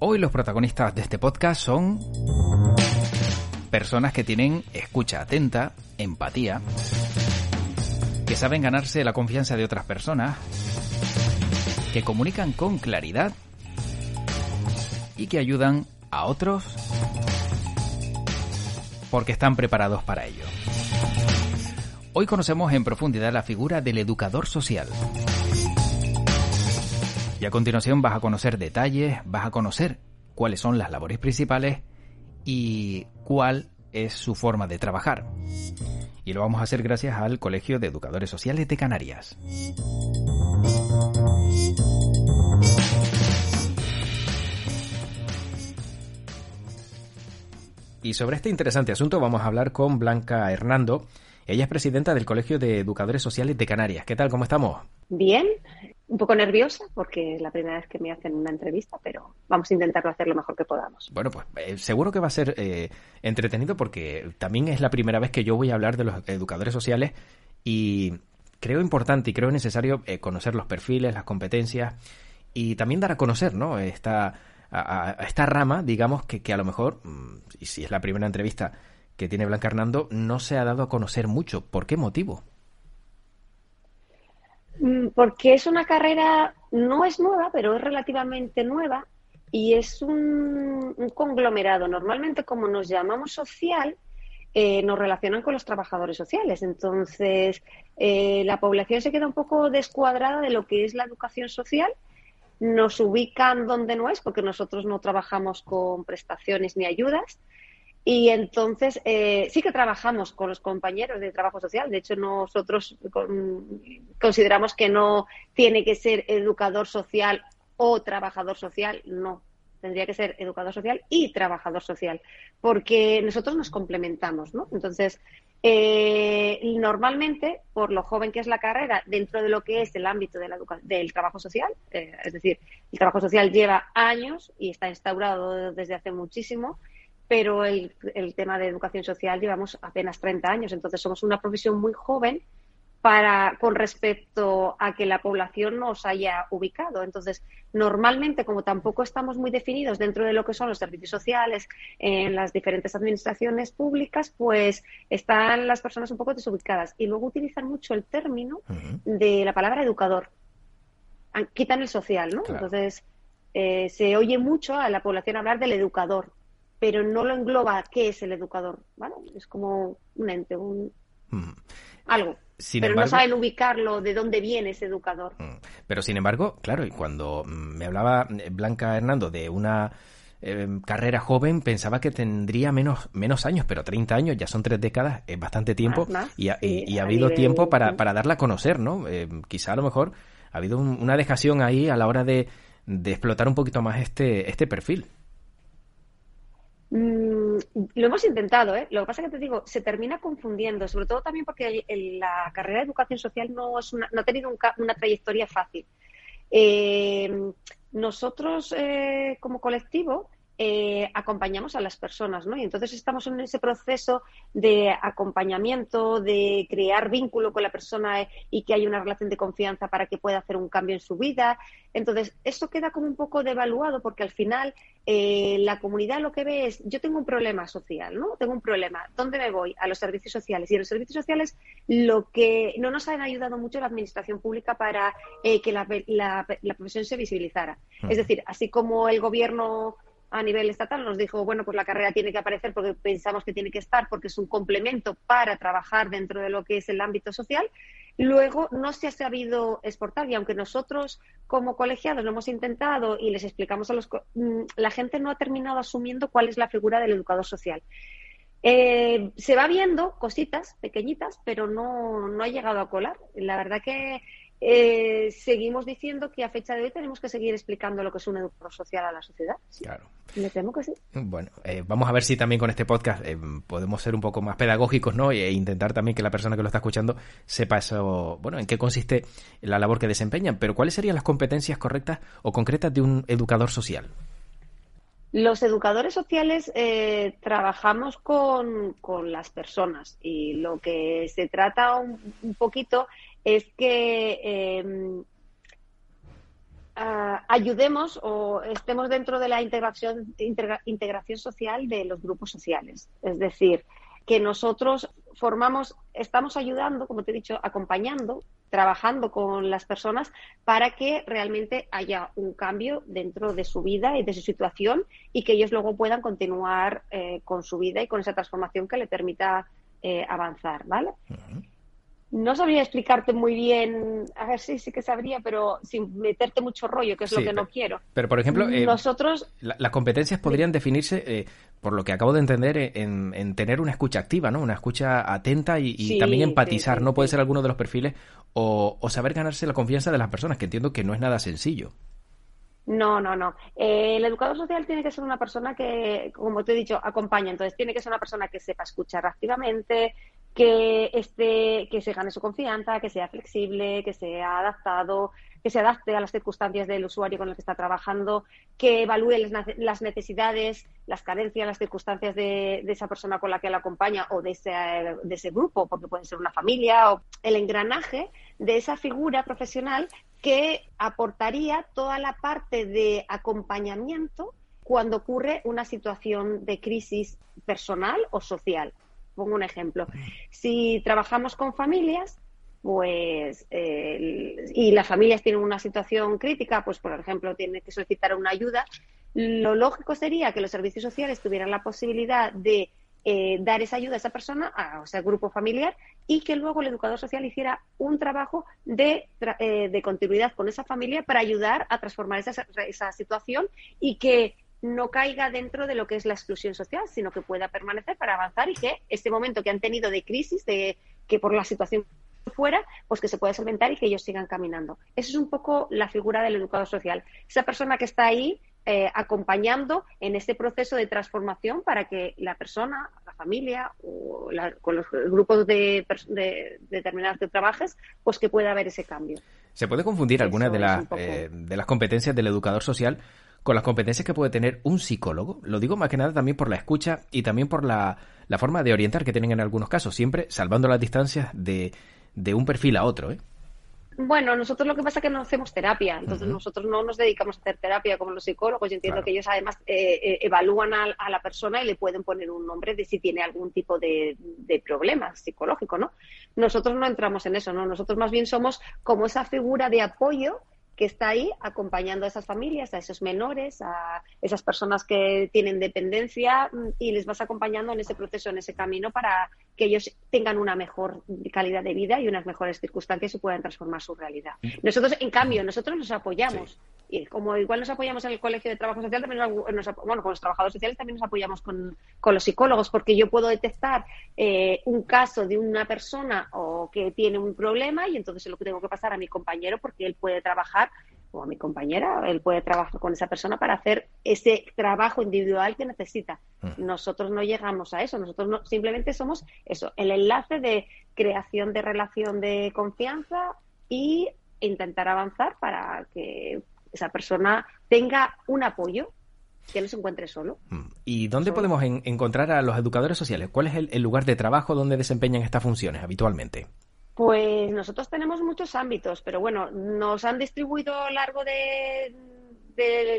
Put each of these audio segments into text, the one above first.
Hoy los protagonistas de este podcast son personas que tienen escucha atenta, empatía, que saben ganarse la confianza de otras personas, que comunican con claridad y que ayudan a otros porque están preparados para ello. Hoy conocemos en profundidad la figura del educador social. Y a continuación vas a conocer detalles, vas a conocer cuáles son las labores principales y cuál es su forma de trabajar. Y lo vamos a hacer gracias al Colegio de Educadores Sociales de Canarias. Y sobre este interesante asunto vamos a hablar con Blanca Hernando. Ella es presidenta del Colegio de Educadores Sociales de Canarias. ¿Qué tal? ¿Cómo estamos? Bien, un poco nerviosa porque es la primera vez que me hacen una entrevista, pero vamos a intentarlo hacer lo mejor que podamos. Bueno, pues eh, seguro que va a ser eh, entretenido porque también es la primera vez que yo voy a hablar de los educadores sociales y creo importante y creo necesario eh, conocer los perfiles, las competencias y también dar a conocer, ¿no? Esta, a, esta rama, digamos, que, que a lo mejor, mm, y si es la primera entrevista que tiene Blanca Hernando, no se ha dado a conocer mucho. ¿Por qué motivo? Mm, porque es una carrera, no es nueva, pero es relativamente nueva y es un, conglomerado. Normalmente, como nos llamamos social, eh, nos relacionan con los trabajadores sociales. Entonces, eh, la población se queda un poco descuadrada de lo que es la educación social. Nos ubican donde no es, porque nosotros no trabajamos con prestaciones ni ayudas. Y entonces eh, sí que trabajamos con los compañeros de trabajo social. De hecho, nosotros consideramos que no tiene que ser educador social o trabajador social. No, tendría que ser educador social y trabajador social, porque nosotros nos complementamos, ¿no? Entonces, eh, normalmente, por lo joven que es la carrera, dentro de lo que es el ámbito del trabajo social, eh, es decir, el trabajo social lleva años y está instaurado desde hace muchísimo, pero el, el, tema de educación social llevamos apenas 30 años, entonces somos una profesión muy joven para con respecto a que la población nos haya ubicado. Entonces, normalmente, como tampoco estamos muy definidos dentro de lo que son los servicios sociales en las diferentes administraciones públicas, pues están las personas un poco desubicadas y luego utilizan mucho el término de la palabra educador. Quitan el social, ¿no? Entonces, eh, se oye mucho a la población hablar del educador pero no lo engloba qué es el educador. ¿vale? Es como un ente, un algo. pero no saben ubicarlo, de dónde viene ese educador. Pero sin embargo, claro, y cuando me hablaba Blanca Hernando de una em, carrera joven, pensaba que tendría menos, menos años, pero 30 años, ya son tres décadas, es bastante tiempo y, ha, y, ha habido tiempo para, para darla a conocer, ¿no? Em, quizá a lo mejor ha habido una dejación ahí a la hora de, de explotar un poquito más este, este perfil. Mm, lo hemos intentado, ¿eh? Lo que pasa es que te digo, se termina confundiendo, sobre todo también porque la carrera de educación social no, es una, no ha tenido una trayectoria fácil. Eh, nosotros, eh, como colectivo, eh, acompañamos a las personas, ¿no? Y entonces estamos en ese proceso de acompañamiento, de crear vínculo con la persona y que haya una relación de confianza para que pueda hacer un cambio en su vida. Entonces, esto queda como un poco devaluado porque al final eh, la comunidad lo que ve es, yo tengo un problema social, ¿no? Tengo un problema. ¿Dónde me voy? A los servicios sociales. Y en los servicios sociales lo que no nos han ayudado mucho la administración pública para eh, que la, la, profesión se visibilizara. Es decir, así como el gobierno a nivel estatal nos dijo, bueno, pues la carrera tiene que aparecer porque pensamos que tiene que estar, porque es un complemento para trabajar dentro de lo que es el ámbito social. Luego no se ha sabido exportar y aunque nosotros como colegiados lo hemos intentado y les explicamos a los... Mm, la gente no ha terminado asumiendo cuál es la figura del educador social. Eh, se va viendo cositas pequeñitas, pero no, no ha llegado a colar. La verdad que eh, seguimos diciendo que a fecha de hoy tenemos que seguir explicando lo que es un educador social a la sociedad. Claro. Me temo que sí. Bueno, eh, vamos a ver si también con este podcast eh, podemos ser un poco más pedagógicos, ¿no? E intentar también que la persona que lo está escuchando sepa eso, bueno, en qué consiste la labor que desempeñan. Pero ¿cuáles serían las competencias correctas o concretas de un educador social? Los educadores sociales trabajamos con, con, las personas y lo que se trata un, un poquito es que em, ah, ayudemos o estemos dentro de la integración, integración social de los grupos sociales. Es decir, que nosotros formamos, estamos ayudando, como te he dicho, acompañando, trabajando con las personas para que realmente haya un cambio dentro de su vida y de su situación y que ellos luego puedan continuar eh, con su vida y con esa transformación que le permita eh, avanzar, ¿vale? No sabría explicarte muy bien, a ver, sí, sí que sabría, pero sin meterte mucho rollo, que es lo que no quiero. Pero, por ejemplo, eh, nosotros... las competencias podrían definirse, eh, por lo que acabo de entender, eh, en, tener una escucha activa, ¿no? Una escucha atenta y, también empatizar, ¿no? Puede ser alguno de los perfiles, o, saber ganarse la confianza de las personas, que entiendo que no es nada sencillo. No, no, no. el educador social tiene que ser una persona que, como te he dicho, acompaña. Entonces, tiene que ser una persona que sepa escuchar activamente, que, esté, que se gane su confianza, que sea flexible, que sea adaptado, que se adapte a las circunstancias del usuario con el que está trabajando, que evalúe las necesidades, las carencias, las circunstancias de, esa persona con la que la acompaña o de ese, de ese grupo, porque puede ser una familia o el engranaje de esa figura profesional que aportaría toda la parte de acompañamiento cuando ocurre una situación de crisis personal o social pongo un ejemplo. Si trabajamos con familias, pues y las familias tienen una situación crítica, pues por ejemplo tienen que solicitar una ayuda, lo lógico sería que los servicios sociales tuvieran la posibilidad de eh, dar esa ayuda a esa persona, a ese grupo familiar, y que luego el educador social hiciera un trabajo de, eh, de continuidad con esa familia para ayudar a transformar esa, esa situación y que no caiga dentro de lo que es la exclusión social, sino que pueda permanecer para avanzar y que este momento que han tenido de crisis, de que por la situación fuera, pues que se pueda solventar y que ellos sigan caminando. Esa es un poco la figura del educador social. Esa persona que está ahí eh, acompañando en este proceso de transformación para que la persona, la familia o con los grupos de, determinados de trabajos, pues que pueda haber ese cambio. ¿Se puede confundir alguna de, las eh, de las competencias del educador social con las competencias que puede tener un psicólogo. Lo digo más que nada también por la escucha y también por la, forma de orientar que tienen en algunos casos, siempre salvando las distancias de, de un perfil a otro. ¿eh? Bueno, nosotros lo que pasa es que no hacemos terapia, entonces nosotros no nos dedicamos a hacer terapia como los psicólogos. Yo entiendo que ellos además eh, eh, evalúan a, la persona y le pueden poner un nombre de si tiene algún tipo de, de, problema psicológico, ¿no? Nosotros no entramos en eso, ¿no? Nosotros más bien somos como esa figura de apoyo que está ahí acompañando a esas familias, a esos menores, a esas personas que tienen dependencia mm, y les vas acompañando en ese proceso, en ese camino para que ellos tengan una mejor calidad de vida y unas mejores circunstancias y puedan transformar su realidad. Mm. Nosotros, en cambio, nosotros nos apoyamos. Y como igual nos apoyamos en el Colegio de Trabajo Social, también nos, bueno, con los trabajadores sociales también nos apoyamos con, los psicólogos, porque yo puedo detectar eh, un caso de una persona o que tiene un problema y entonces se lo tengo que pasar a mi compañero porque él puede trabajar o a mi compañera, él puede trabajar con esa persona para hacer ese trabajo individual que necesita. Nosotros no llegamos a eso, nosotros no, simplemente somos eso, el enlace de creación de relación de confianza y intentar avanzar para que esa persona tenga un apoyo que no se encuentre solo. ¿Y dónde podemos encontrar a los educadores sociales? ¿Cuál es el lugar de trabajo donde desempeñan estas funciones habitualmente? Pues nosotros tenemos muchos ámbitos, pero bueno, nos han distribuido a lo largo de,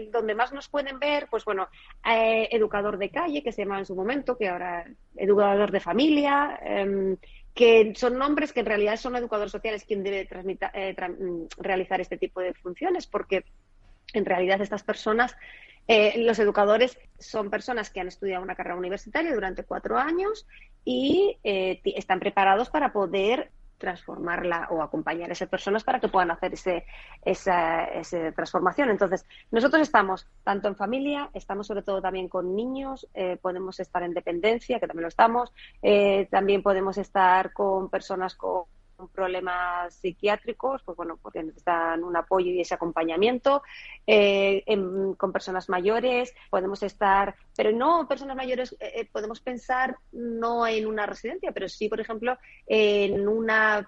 donde más nos pueden ver, pues bueno, eh, educador de calle, que se llama en su momento, que ahora educador de familia, em, que son nombres que en realidad son educadores sociales quien debe eh, realizar este tipo de funciones, porque en realidad estas personas, eh, los educadores son personas que han estudiado una carrera universitaria durante cuatro años y están preparados para poder transformarla o acompañar a esas personas para que puedan hacer ese, esa, transformación. Entonces, nosotros estamos tanto en familia, estamos sobre todo también con niños, eh, podemos estar en dependencia, que también lo estamos, eh, también podemos estar con personas con problemas psiquiátricos, pues bueno, porque necesitan un apoyo y ese acompañamiento, eh, con personas mayores, podemos estar, pero no personas mayores, eh, eh, podemos pensar no en una residencia, pero sí, por ejemplo, en una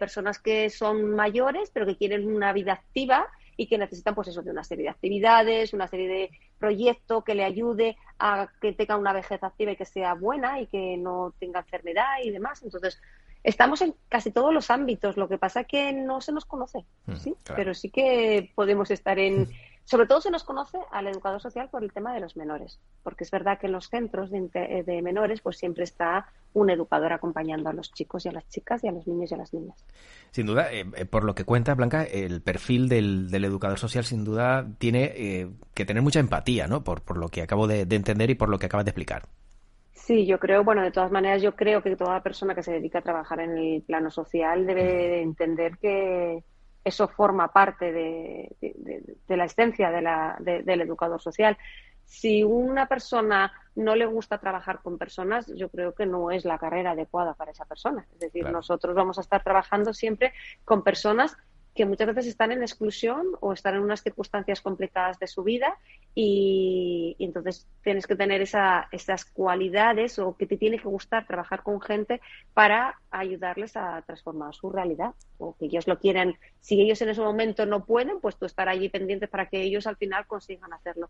personas que son mayores, pero que quieren una vida activa y que necesitan pues eso de una serie de actividades, una serie de proyectos que le ayude a que tenga una vejez activa y que sea buena y que no tenga enfermedad y demás. Entonces, estamos en casi todos los ámbitos, lo que pasa es que no se nos conoce, mm, ¿sí? pero sí que podemos estar en... Sobre todo se nos conoce al educador social por el tema de los menores, porque es verdad que en los centros de, menores pues siempre está un educador acompañando a los chicos y a las chicas y a los niños y a las niñas. Sin duda, eh, eh, por lo que cuenta Blanca, el perfil del, educador social sin duda tiene eh, que tener mucha empatía, ¿no? Por, por lo que acabo de, de entender y por lo que acabas de explicar. Sí, yo creo, bueno, de todas maneras, yo creo que toda persona que se dedica a trabajar en el plano social debe entender que eso forma parte de, la esencia del educador social. Si una persona no le gusta trabajar con personas, yo creo que no es la carrera adecuada para esa persona. Es decir, nosotros vamos a estar trabajando siempre con personas que muchas veces están en exclusión o están en unas circunstancias complicadas de su vida y, entonces tienes que tener esa, esas cualidades o que te tiene que gustar trabajar con gente para ayudarles a transformar su realidad o que ellos lo quieran. Si ellos en ese momento no pueden, pues tú estar allí pendiente para que ellos al final consigan hacerlo.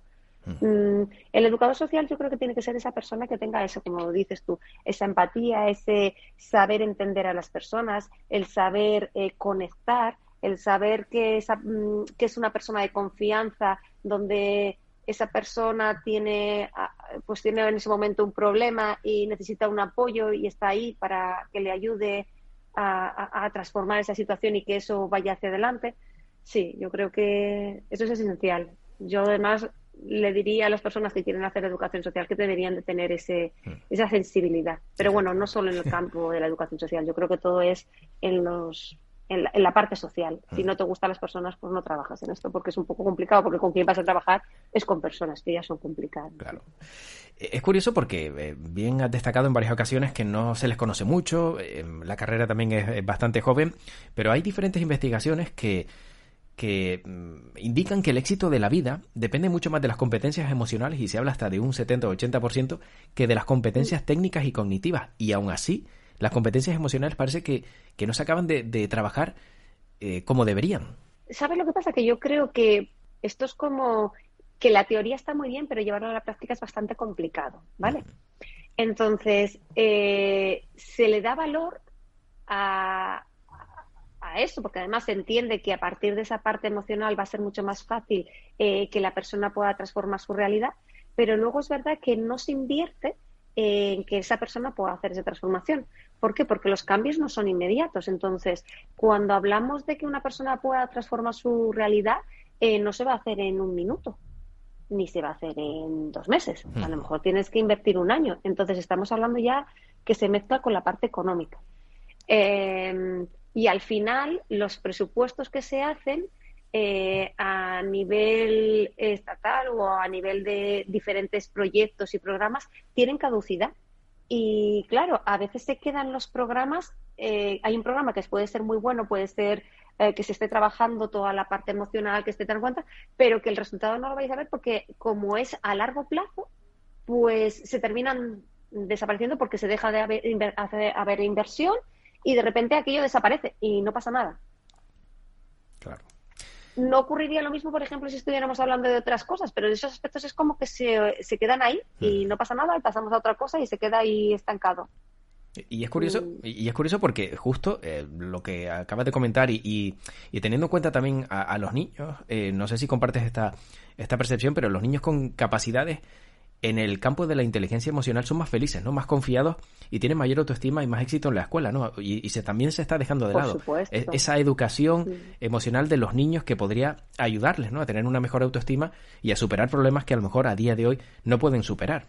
Mm, el educador social yo creo que tiene que ser esa persona que tenga eso, como dices tú, esa empatía, ese saber entender a las personas, el saber eh, conectar el saber que, mm, que es una persona de confianza, donde esa persona tiene, ah, pues tiene en ese momento un problema y necesita un apoyo y está ahí para que le ayude a, transformar esa situación y que eso vaya hacia adelante. Sí, yo creo que eso es esencial. Yo además le diría a las personas que quieren hacer educación social que deberían de tener ese, mm. esa sensibilidad. Pero bueno, no solo en el campo de la educación social, yo creo que todo es en los en la, parte social. Si mm. no te gustan las personas, pues no trabajas en esto, porque es un poco complicado, porque con quien vas a trabajar es con personas que ya son complicadas. Claro. Eh, es curioso porque eh, bien has destacado en varias ocasiones que no se les conoce mucho, eh, la carrera también es, bastante joven, pero hay diferentes investigaciones que, que mm, indican que el éxito de la vida depende mucho más de las competencias emocionales y se habla hasta de un 70 o 80% que de las competencias técnicas y cognitivas. Y aún así, las competencias emocionales parece que, no se acaban de, trabajar eh, como deberían. ¿Sabes lo que pasa? Que yo creo que esto es como que la teoría está muy bien, pero llevarlo a la práctica es bastante complicado, ¿vale? Entonces, eh, se le da valor a, a, eso, porque además se entiende que a partir de esa parte emocional va a ser mucho más fácil eh, que la persona pueda transformar su realidad, pero luego es verdad que no se invierte en que esa persona pueda hacer esa transformación. ¿Por qué? Porque los cambios no son inmediatos. Entonces, cuando hablamos de que una persona pueda transformar su realidad, eh, no se va a hacer en un minuto, ni se va a hacer en dos meses. A lo mejor tienes que invertir un año. Entonces, estamos hablando ya que se mezcla con la parte económica. Eh, y al final, los presupuestos que se hacen eh, a nivel estatal o a nivel de diferentes proyectos y programas tienen caducidad. Y claro, a veces se quedan los programas, eh, hay un programa que puede ser muy bueno, puede ser eh, que se esté trabajando toda la parte emocional, que esté tan cuenta, pero que el resultado no lo vais a ver porque como es a largo plazo, pues se terminan desapareciendo porque se deja de haber inversión y de repente aquello desaparece y no pasa nada. Claro no ocurriría lo mismo, por ejemplo, si estuviéramos hablando de otras cosas, pero en esos aspectos es como que se, se quedan ahí y mm. no pasa nada y pasamos a otra cosa y se queda ahí estancado. Y es curioso, mm. y es curioso porque justo eh, lo que acabas de comentar y, y, teniendo en cuenta también a, los niños, eh, no sé si compartes esta, esta percepción, pero los niños con capacidades en el campo de la inteligencia emocional son más felices, ¿no? Más confiados y tienen mayor autoestima y más éxito en la escuela, ¿no? Y, se, también se está dejando de lado esa educación emocional de los niños que podría ayudarles, ¿no? A tener una mejor autoestima y a superar problemas que a lo mejor a día de hoy no pueden superar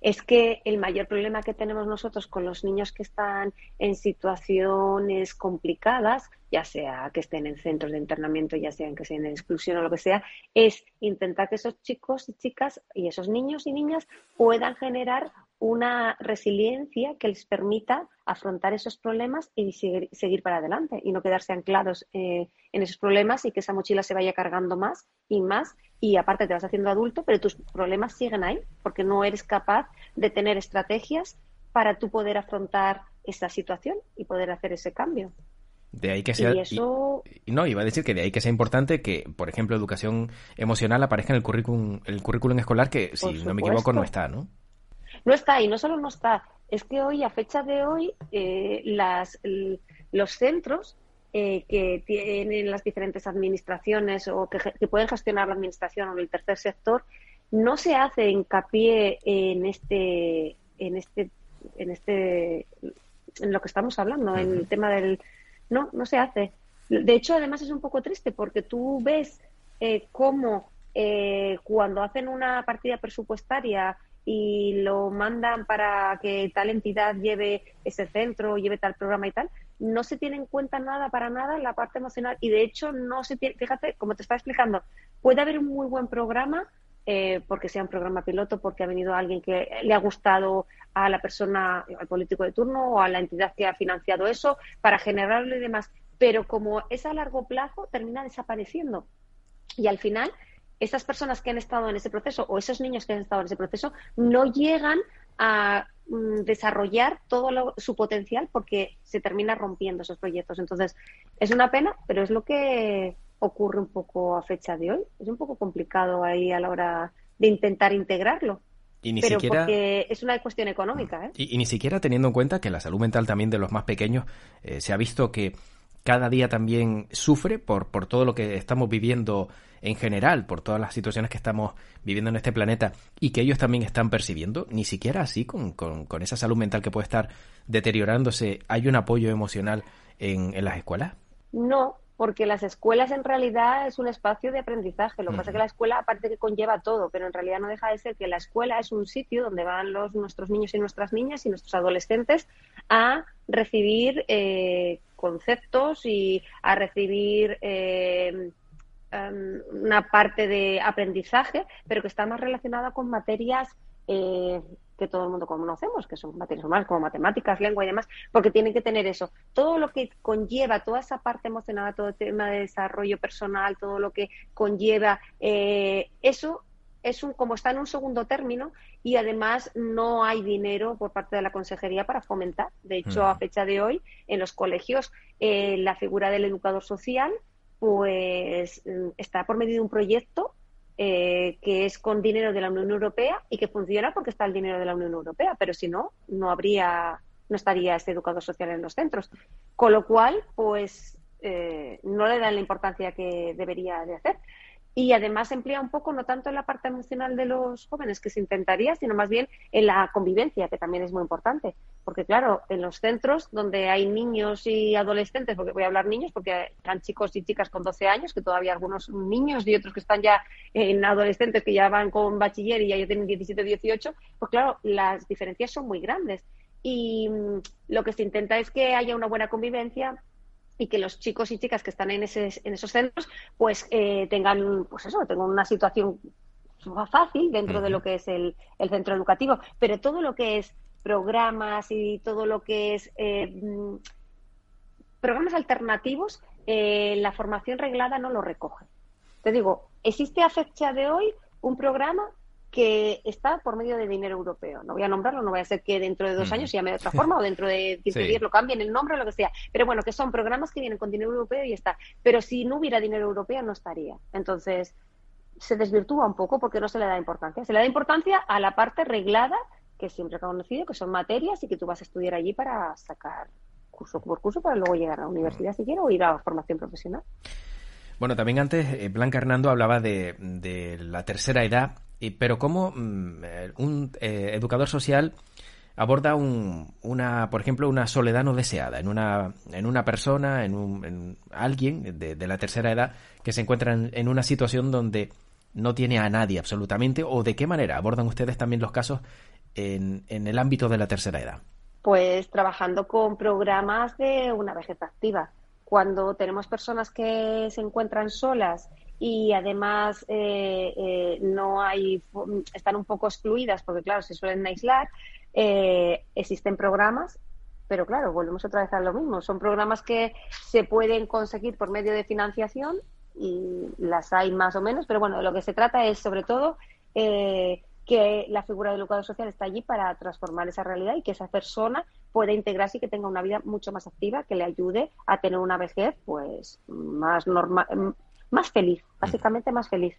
es que el mayor problema que tenemos nosotros con los niños que están en situaciones complicadas, ya sea que estén en centros de internamiento, ya sea que estén en exclusión o lo que sea, es intentar que esos chicos y chicas y esos niños y niñas puedan generar una resiliencia que les permita afrontar esos problemas y seguir, para adelante y no quedarse anclados eh, en esos problemas y que esa mochila se vaya cargando más y más y aparte te vas haciendo adulto, pero tus problemas siguen ahí porque no eres capaz de tener estrategias para tú poder afrontar esa situación y poder hacer ese cambio. De ahí que sea. Y eso... no, iba a decir que de ahí que sea importante que, por ejemplo, educación emocional aparezca en el currículum, el currículum escolar, que si no me equivoco no está, ¿no? No está, y no solo no está, es que hoy, a fecha de hoy, eh, las, los centros eh, que tienen las diferentes administraciones o que, que, pueden gestionar la administración o el tercer sector, no se hace hincapié en este, en este, en este, en lo que estamos hablando, en el tema del, no, no se hace. De hecho, además es un poco triste porque tú ves eh, cómo eh, cuando hacen una partida presupuestaria y lo mandan para que tal entidad lleve ese centro, lleve tal programa y tal, no se tiene en cuenta nada para nada la parte emocional y de hecho no se tiene, fíjate, como te estaba explicando, puede haber un muy buen programa eh, porque sea un programa piloto, porque ha venido alguien que le ha gustado a la persona, al político de turno o a la entidad que ha financiado eso, para generarlo y demás. Pero como es a largo plazo, termina desapareciendo. Y al final, esas personas que han estado en ese proceso o esos niños que han estado en ese proceso no llegan a mm, desarrollar todo su potencial porque se termina rompiendo esos proyectos. Entonces, es una pena, pero es lo que ocurre un poco a fecha de hoy. Es un poco complicado ahí a la hora de intentar integrarlo. Y ni pero siquiera... porque es una cuestión económica. ¿eh? Y, ni siquiera teniendo en cuenta que la salud mental también de los más pequeños eh, se ha visto que cada día también sufre por, por todo lo que estamos viviendo en general, por todas las situaciones que estamos viviendo en este planeta y que ellos también están percibiendo, ni siquiera así, con, con, esa salud mental que puede estar deteriorándose, ¿hay un apoyo emocional en, en las escuelas? No, porque las escuelas en realidad es un espacio de aprendizaje. Lo que pasa es que la escuela, aparte que conlleva todo, pero en realidad no deja de ser que la escuela es un sitio donde van los, nuestros niños y nuestras niñas y nuestros adolescentes a recibir eh, conceptos y a recibir em, una parte de aprendizaje, pero que está más relacionada con materias eh, que todo el mundo conocemos, que son materias humanas como matemáticas, lengua y demás, porque tienen que tener eso. Todo lo que conlleva, toda esa parte emocional, todo el tema de desarrollo personal, todo lo que conlleva eh, eso es un, como está en un segundo término y además no hay dinero por parte de la consejería para fomentar. De hecho, a fecha de hoy, en los colegios, eh, la figura del educador social pues mm, está por medio de un proyecto eh, que es con dinero de la Unión Europea y que funciona porque está el dinero de la Unión Europea, pero si no, no habría, no estaría este educador social en los centros. Con lo cual, pues eh, no le dan la importancia que debería de hacer y además emplea un poco no tanto en la parte emocional de los jóvenes que se intentaría, sino más bien en la convivencia, que también es muy importante. Porque claro, en los centros donde hay niños y adolescentes, porque voy a hablar niños, porque están chicos y chicas con 12 años, que todavía algunos niños y otros que están ya en adolescentes que ya van con bachiller y ya tienen 17 o 18, pues claro, las diferencias son muy grandes. Y mm, lo que se intenta es que haya una buena convivencia, y que los chicos y chicas que están en, ese, en esos centros pues eh, tengan pues eso tengan una situación fácil dentro de lo que es el, el, centro educativo. Pero todo lo que es programas y todo lo que es eh, programas alternativos eh, la formación reglada no lo recoge. Te digo existe a fecha de hoy un programa que está por medio de dinero europeo. No voy a nombrarlo, no voy a ser que dentro de dos años se llame de otra forma o dentro de 15 días lo cambien el nombre o lo que sea. Pero bueno, que son programas que vienen con dinero europeo y está. Pero si no hubiera dinero europeo no estaría. Entonces se desvirtúa un poco porque no se le da importancia. Se le da importancia a la parte reglada que siempre he conocido, que son materias y que tú vas a estudiar allí para sacar curso por curso para luego llegar a la universidad si quieres o ir a formación profesional. Bueno, también antes eh, Blanca Hernando hablaba de, de la tercera edad, pero cómo mm, eh, un eh, educador social aborda un, una, por ejemplo, una soledad no deseada en una, en una persona, en, un, en alguien de, de, la tercera edad que se encuentra en, en, una situación donde no tiene a nadie absolutamente, o de qué manera abordan ustedes también los casos en, en el ámbito de la tercera edad. Pues trabajando con programas de una vejez activa cuando tenemos personas que se encuentran solas y además eh, eh, no hay están un poco excluidas porque claro se suelen aislar eh, existen programas pero claro volvemos otra vez a lo mismo. Son programas que se pueden conseguir por medio de financiación y las hay más o menos pero bueno lo que se trata es sobre todo que la figura del educador social está allí para transformar esa realidad y que esa persona pueda integrarse y que tenga una vida mucho más activa que le ayude a tener una vejez pues más normal más feliz básicamente más feliz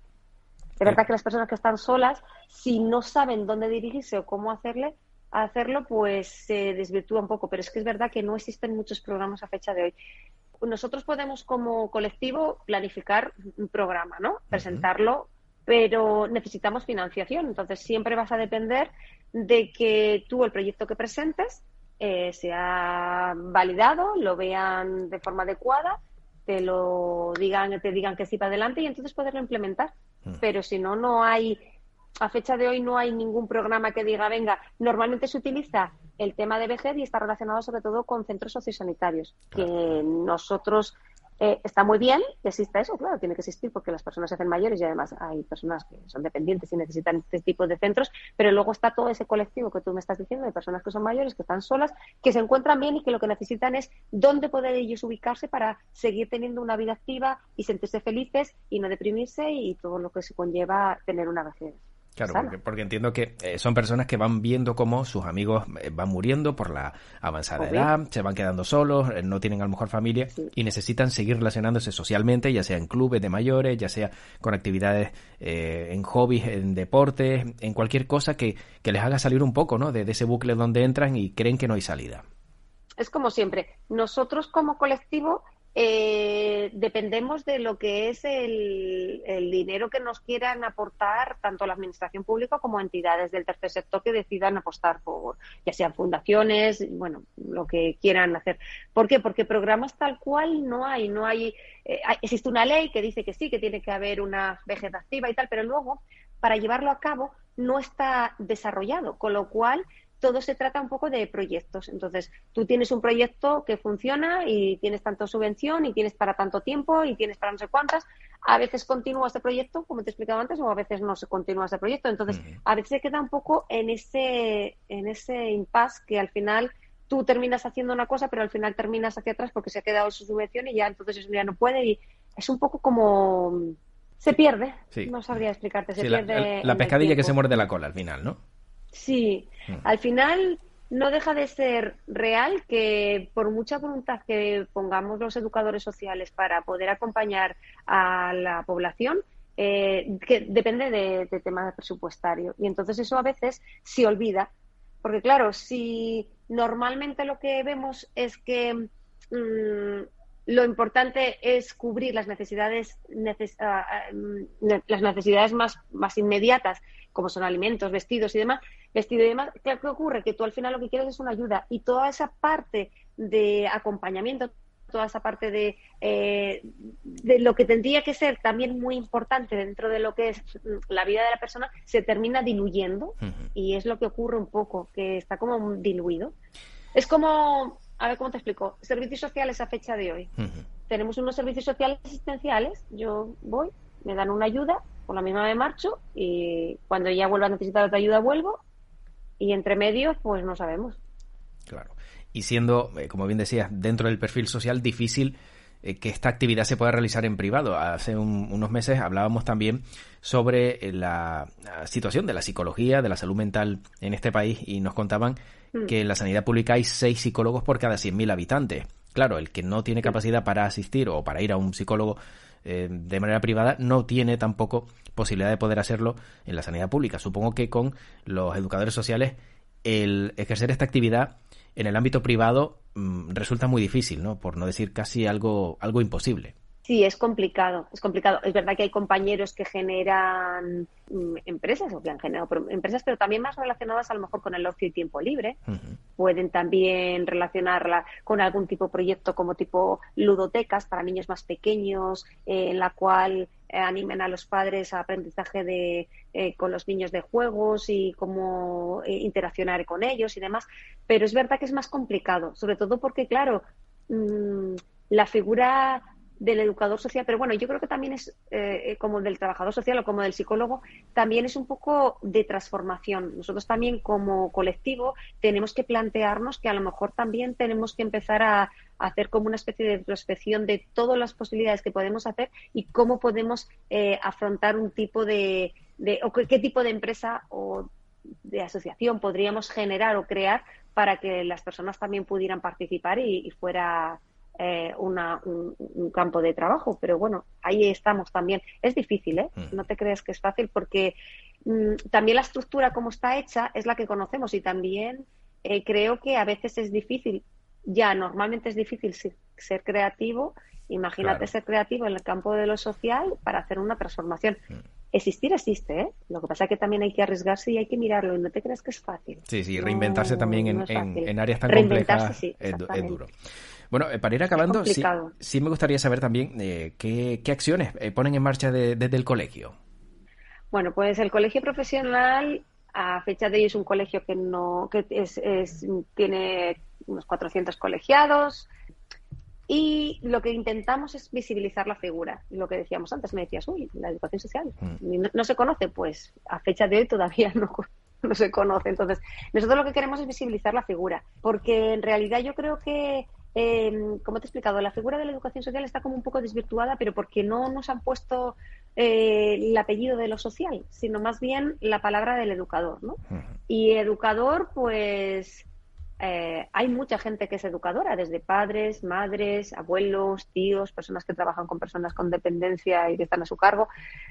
de verdad que las personas que están solas si no saben dónde dirigirse o cómo hacerle hacerlo, pues se desvirtúa un poco. Pero es que es verdad que no existen muchos programas a fecha de hoy. Nosotros podemos como colectivo planificar un programa, ¿no? Presentarlo, pero necesitamos financiación. Entonces siempre vas a depender de que tú el proyecto que presentes eh, sea validado, lo vean de forma adecuada, te lo digan, te digan que sí para adelante y entonces poderlo implementar. Mm. Pero si no, no hay, a fecha de hoy no hay ningún programa que diga, venga, normalmente se utiliza el tema de vejez y está relacionado sobre todo con centros sociosanitarios, que nosotros eh, está muy bien que exista eso, claro, tiene que existir porque las personas se hacen mayores y además hay personas que son dependientes y necesitan este tipo de centros, pero luego está todo ese colectivo que tú me estás diciendo de personas que son mayores, que están solas, que se encuentran bien y que lo que necesitan es dónde poder ellos ubicarse para seguir teniendo una vida activa y sentirse felices y no deprimirse y todo lo que se conlleva tener una vejez. Claro, porque, entiendo que eh, son personas que van viendo cómo sus amigos eh, van muriendo por la avanzada edad, se van quedando solos, eh, no tienen a lo mejor familia y necesitan seguir relacionándose socialmente, ya sea en clubes de mayores, ya sea con actividades en hobbies, en deportes, en cualquier cosa que, que les haga salir un poco ¿no? de ese bucle donde entran y creen que no hay salida. Es como siempre, nosotros como colectivo eh, dependemos de lo que es el, dinero que nos quieran aportar tanto la administración pública como entidades del tercer sector que decidan apostar por, ya sean fundaciones, bueno, lo que quieran hacer. ¿Por qué? Porque programas tal cual no hay, no hay, eh, existe una ley que dice que sí, que tiene que haber una vejez activa y tal, pero luego para llevarlo a cabo no está desarrollado, con lo cual todo se trata un poco de proyectos. Entonces, tú tienes un proyecto que funciona y tienes tanto subvención y tienes para tanto tiempo y tienes para no sé cuántas. A veces continúa este proyecto, como te he explicado antes, o a veces no se continúa este proyecto. Entonces, a veces se queda un poco en ese, en ese impasse que al final tú terminas haciendo una cosa, pero al final terminas hacia atrás porque se ha quedado su subvención y ya entonces eso ya no puede. Y es un poco como se pierde. No sabría explicarte. Se pierde la pescadilla que se muerde la cola al final, ¿no? Sí, mm. al final no deja de ser real que por mucha voluntad que pongamos los educadores sociales para poder acompañar a la población, eh, que depende de, de tema presupuestario. Y entonces eso a veces se olvida. Porque claro, si normalmente lo que vemos es que mm, lo importante es cubrir las necesidades, ah, ah, mm, las necesidades más, más inmediatas, como son alimentos, vestidos y demás, vestido y demás, ¿qué ocurre? Que tú al final lo que quieres es una ayuda y toda esa parte de acompañamiento, toda esa parte de, eh, de lo que tendría que ser también muy importante dentro de lo que es la vida de la persona, se termina diluyendo y es lo que ocurre un poco, que está como diluido. Es como, a ver cómo te explico, servicios sociales a fecha de hoy. Tenemos unos servicios sociales asistenciales, yo voy, me dan una ayuda, por la misma me marcho y cuando ya vuelva a necesitar otra ayuda vuelvo y entre medios, pues no sabemos. Claro. Y siendo, eh, como bien decías, dentro del perfil social difícil que esta actividad se pueda realizar en privado. Hace unos meses hablábamos también sobre eh, la, situación de la psicología, de la salud mental en este país y nos contaban mm. que en la sanidad pública hay seis psicólogos por cada 100.000 habitantes. Claro, el que no tiene capacidad para asistir o para ir a un psicólogo de manera privada no tiene tampoco posibilidad de poder hacerlo en la sanidad pública. Supongo que con los educadores sociales el ejercer esta actividad en el ámbito privado mm, resulta muy difícil, ¿no? Por no decir casi algo, algo imposible. Sí, es complicado, es complicado. Es verdad que hay compañeros que generan mm, empresas o que han generado empresas, pero también más relacionadas a lo mejor con el ocio y tiempo libre. Pueden también relacionarla con algún tipo de proyecto como tipo ludotecas para niños más pequeños, eh, en la cual eh, animen a los padres a aprendizaje de, eh, con los niños de juegos y cómo interaccionar con ellos y demás. Pero es verdad que es más complicado, sobre todo porque, claro, mm, la figura del educador social, pero bueno, yo creo que también es eh, como del trabajador social o como del psicólogo, también es un poco de transformación. Nosotros también como colectivo tenemos que plantearnos que a lo mejor también tenemos que empezar a, hacer como una especie de introspección de todas las posibilidades que podemos hacer y cómo podemos eh, afrontar un tipo de, o qué, tipo de empresa o de asociación podríamos generar o crear para que las personas también pudieran participar y fuera eh, un, campo de trabajo, pero bueno, ahí estamos también. Es difícil, ¿eh? No te creas que es fácil porque mm, también la estructura como está hecha es la que conocemos y también eh, creo que a veces es difícil, ya normalmente es difícil ser, creativo, imagínate ser creativo en el campo de lo social para hacer una transformación. Mm. Existir existe, ¿eh? Lo que pasa es que también hay que arriesgarse y hay que mirarlo y no te creas que es fácil. Sí, sí, reinventarse también en, en, áreas tan complejas es, duro. Bueno, eh, para ir acabando, sí, sí, me gustaría saber también eh, qué, acciones eh, ponen en marcha desde el colegio. Bueno, pues el colegio profesional a fecha de hoy es un colegio que no que es, tiene unos 400 colegiados y lo que intentamos es visibilizar la figura. Lo que decíamos antes, me decías, uy, la educación social mm. no, se conoce, pues a fecha de hoy todavía no, no se conoce. Entonces, nosotros lo que queremos es visibilizar la figura, porque en realidad yo creo que eh, como te he explicado, la figura de la educación social está como un poco desvirtuada, pero porque no nos han puesto eh, el apellido de lo social, sino más bien la palabra del educador, ¿no? Y educador, pues eh, hay mucha gente que es educadora, desde padres, madres, abuelos, tíos, personas que trabajan con personas con dependencia y que están a su cargo.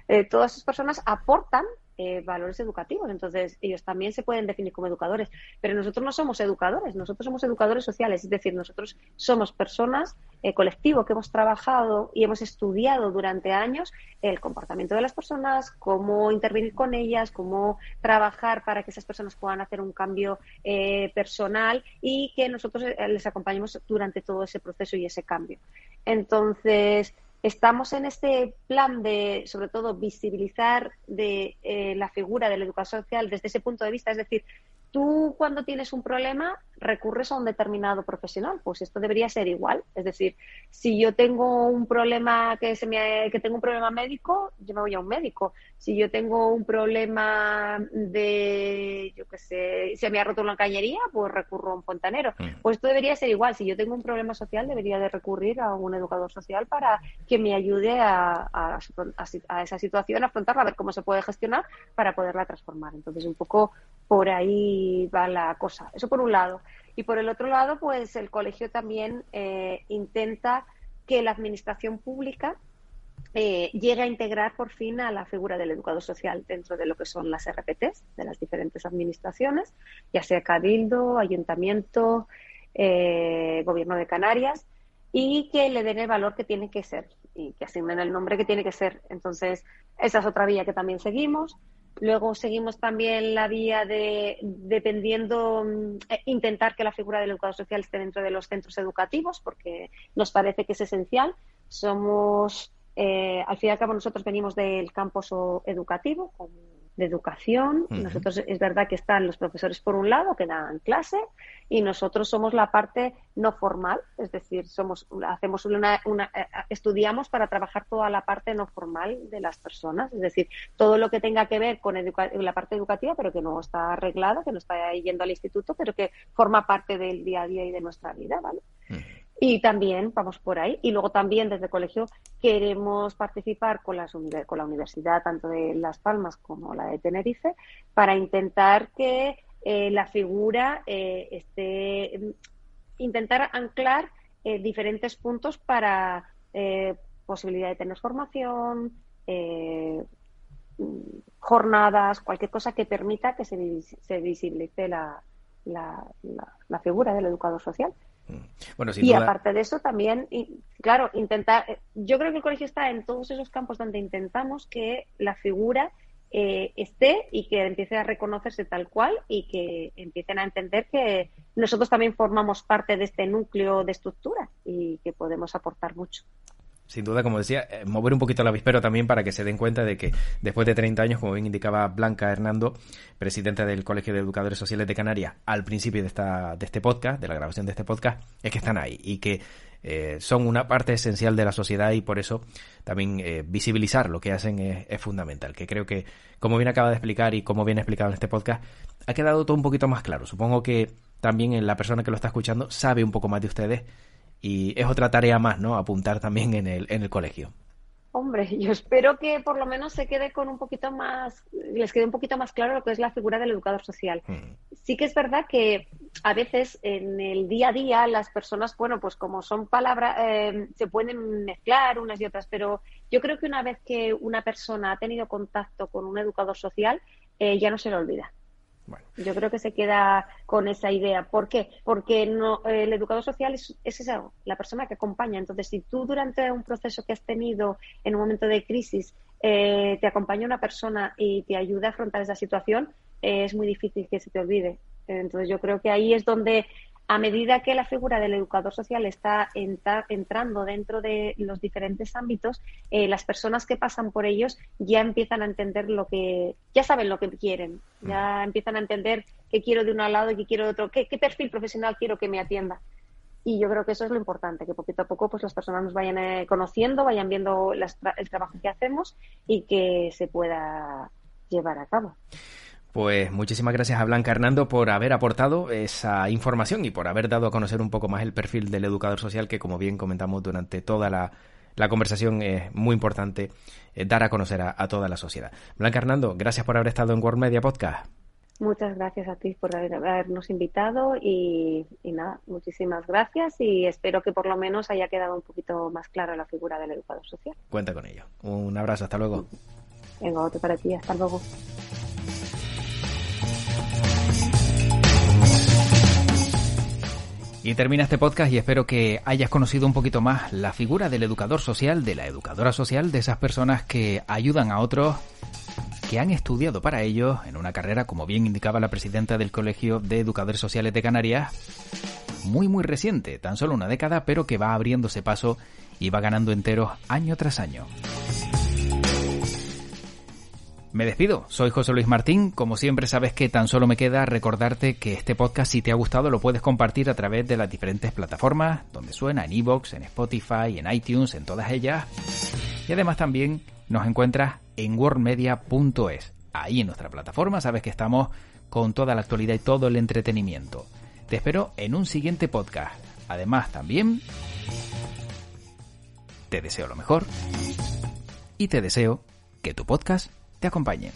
Eh, todas esas personas aportan eh, valores educativos. Entonces, ellos también se pueden definir como educadores. Pero nosotros no somos educadores, nosotros somos educadores sociales. Es decir, nosotros somos personas, eh, colectivo, que hemos trabajado y hemos estudiado durante años el comportamiento de las personas, cómo intervenir con ellas, cómo trabajar para que esas personas puedan hacer un cambio eh, personal y que nosotros les acompañemos durante todo ese proceso y ese cambio. Entonces, estamos en este plan de, sobre todo, visibilizar de eh, la figura de la educación social desde ese punto de vista, es decir, tú cuando tienes un problema recurres a un determinado profesional, pues esto debería ser igual. Es decir, si yo tengo un problema que se me que tengo un problema médico, yo me voy a un médico. Si yo tengo un problema de yo qué sé, se me ha roto una cañería, pues recurro a un fontanero. Mm. Pues esto debería ser igual. Si yo tengo un problema social, debería de recurrir a un educador social para que me ayude a, a, a esa situación, a afrontarla, a ver cómo se puede gestionar para poderla transformar. Entonces, un poco por ahí va la cosa. Eso por un lado. Y por el otro lado, pues el colegio también eh, intenta que la administración pública eh, llegue a integrar por fin a la figura del educador social dentro de lo que son las RPTs de las diferentes administraciones, ya sea Cabildo, Ayuntamiento, eh, Gobierno de Canarias, y que le den el valor que tiene que ser y que asignen el nombre que tiene que ser. Entonces, esa es otra vía que también seguimos. Luego seguimos también la vía de, dependiendo, mm, eh, intentar que la figura del educador social esté dentro de los centros educativos, porque nos parece que es esencial. Somos, eh, al fin y al cabo, nosotros venimos del campus educativo, de educación. Nosotros es verdad que están los profesores por un lado que dan clase y nosotros somos la parte no formal, es decir, somos hacemos una, una eh, estudiamos para trabajar toda la parte no formal de las personas, es decir, todo lo que tenga que ver con la parte educativa, pero que no está arreglado, que no está yendo al instituto, pero que forma parte del día a día y de nuestra vida, ¿vale? Y también vamos por ahí. Y luego también desde el colegio queremos participar con, las, con la universidad, tanto de Las Palmas como la de Tenerife, para intentar que eh, la figura eh, esté, mm, intentar anclar eh, diferentes puntos para posibilidad de tener formación, mm, jornadas, cualquier cosa que permita que se, se visibilice la, la, la figura del educador social. Bueno, y aparte de eso también, claro, intentar, eh, yo creo que el colegio está en todos esos campos donde intentamos que la figura eh, esté y que empiece a reconocerse tal cual y que empiecen a entender que nosotros también formamos parte de este núcleo de estructura y que podemos aportar mucho sin duda, como decía, eh, mover un poquito el avispero también para que se den cuenta de que después de 30 años, como bien indicaba Blanca Hernando, presidenta del Colegio de Educadores Sociales de Canarias, al principio de, esta, de este podcast, de la grabación de este podcast, es que están ahí y que eh, son una parte esencial de la sociedad y por eso también eh, visibilizar lo que hacen es, es, fundamental, que creo que, como bien acaba de explicar y como bien explicado en este podcast, ha quedado todo un poquito más claro. Supongo que también la persona que lo está escuchando sabe un poco más de ustedes y es otra tarea más, ¿no? Apuntar también en el, en el colegio. Hombre, yo espero que por lo menos se quede con un poquito más, les quede un poquito más claro lo que es la figura del educador social. Mm. Sí que es verdad que a veces en el día a día las personas, bueno, pues como son palabras, eh, se pueden mezclar unas y otras, pero yo creo que una vez que una persona ha tenido contacto con un educador social, eh, ya no se le olvida. Yo creo que se queda con esa idea. ¿Por qué? Porque no, el educador social es, es eso, la persona que acompaña. Entonces, si tú durante un proceso que has tenido en un momento de crisis eh, te acompaña una persona y te ayuda a afrontar esa situación, eh, es muy difícil que se te olvide. Entonces, yo creo que ahí es donde a medida que la figura del educador social está entrando dentro de los diferentes ámbitos, eh, las personas que pasan por ellos ya empiezan a entender lo que, ya saben lo que quieren, ya empiezan a entender qué quiero de un lado y qué quiero de otro, qué, perfil profesional quiero que me atienda. Y yo creo que eso es lo importante, que poquito a poco pues las personas nos vayan eh, conociendo, vayan viendo el trabajo que hacemos y que se pueda llevar a cabo. Pues muchísimas gracias a Blanca Hernando por haber aportado esa información y por haber dado a conocer un poco más el perfil del educador social que, como bien comentamos durante toda la, conversación, es muy importante eh, dar a conocer a, toda la sociedad. Blanca Hernando, gracias por haber estado en World Media Podcast. Muchas gracias a ti por habernos invitado y, y, nada, muchísimas gracias y espero que por lo menos haya quedado un poquito más clara la figura del educador social. Cuenta con ello. Un abrazo, hasta luego. Venga, otro para ti, hasta luego. Y termina este podcast y espero que hayas conocido un poquito más la figura del educador social, de la educadora social, de esas personas que ayudan a otros, que han estudiado para ello en una carrera, como bien indicaba la presidenta del Colegio de Educadores Sociales de Canarias, muy muy reciente, tan solo una década, pero que va abriéndose paso y va ganando enteros año tras año. Me despido, soy José Luis Martín, como siempre sabes que tan solo me queda recordarte que este podcast si te ha gustado lo puedes compartir a través de las diferentes plataformas donde suena, en iVoox, en Spotify, en iTunes, en todas ellas. Y además también nos encuentras en worldmedia.es. Ahí en nuestra plataforma sabes que estamos con toda la actualidad y todo el entretenimiento. Te espero en un siguiente podcast. Además también te deseo lo mejor y te deseo que tu podcast te acompañe.